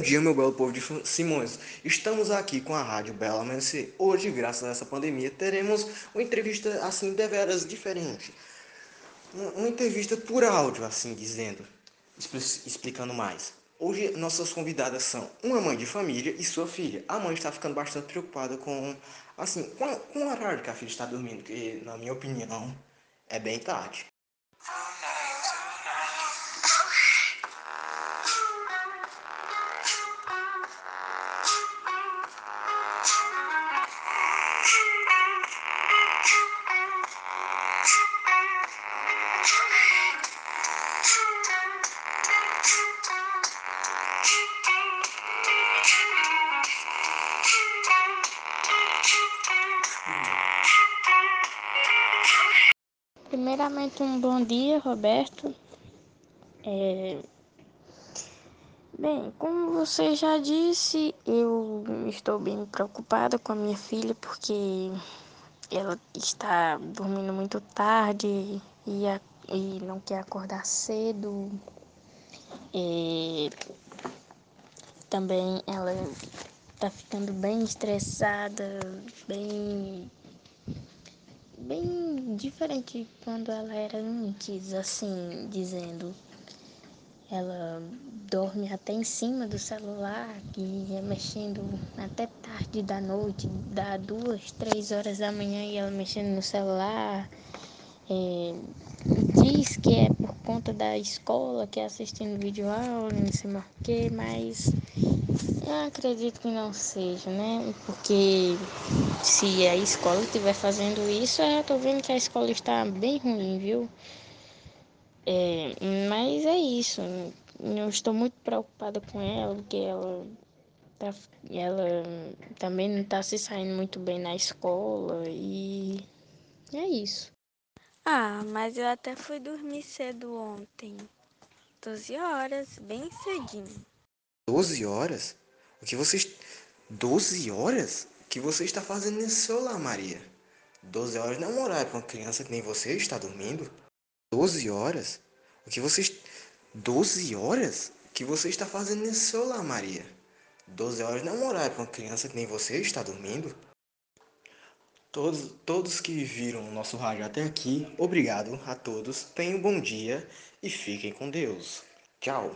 Bom dia, meu belo povo de Simões. Estamos aqui com a Rádio Bela Amanhecer. Hoje, graças a essa pandemia, teremos uma entrevista assim deveras diferente. Uma entrevista por áudio, assim dizendo, explicando mais. Hoje nossas convidadas são uma mãe de família e sua filha. A mãe está ficando bastante preocupada com assim, com, com o horário que a filha está dormindo, que na minha opinião é bem tarde. Primeiramente, um bom dia, Roberto. É... Bem, como você já disse, eu estou bem preocupada com a minha filha porque ela está dormindo muito tarde e, a... e não quer acordar cedo. É... Também ela está ficando bem estressada, bem bem diferente quando ela era antes, assim, dizendo. Ela dorme até em cima do celular e ia mexendo até tarde da noite, dá duas, três horas da manhã e ela mexendo no celular. É, diz que é por conta da escola, que é assistindo vídeo aula, não sei mais o que, mas eu acredito que não seja, né? Porque se a escola estiver fazendo isso, eu tô vendo que a escola está bem ruim, viu? É, mas é isso. Eu estou muito preocupada com ela, porque ela, tá, ela também não está se saindo muito bem na escola e é isso. Ah, mas eu até fui dormir cedo ontem. 12 horas, bem cedinho. 12 horas? O que você. 12 horas? O que você está fazendo nesse celular, Maria? 12 horas não é um horário para uma criança que nem você está dormindo. 12 horas? O que você. 12 horas? O que você está fazendo nesse celular, Maria? 12 horas não é um horário para uma criança que nem você está dormindo. Todos, todos que viram o nosso rádio até aqui, obrigado a todos. Tenham um bom dia e fiquem com Deus. Tchau.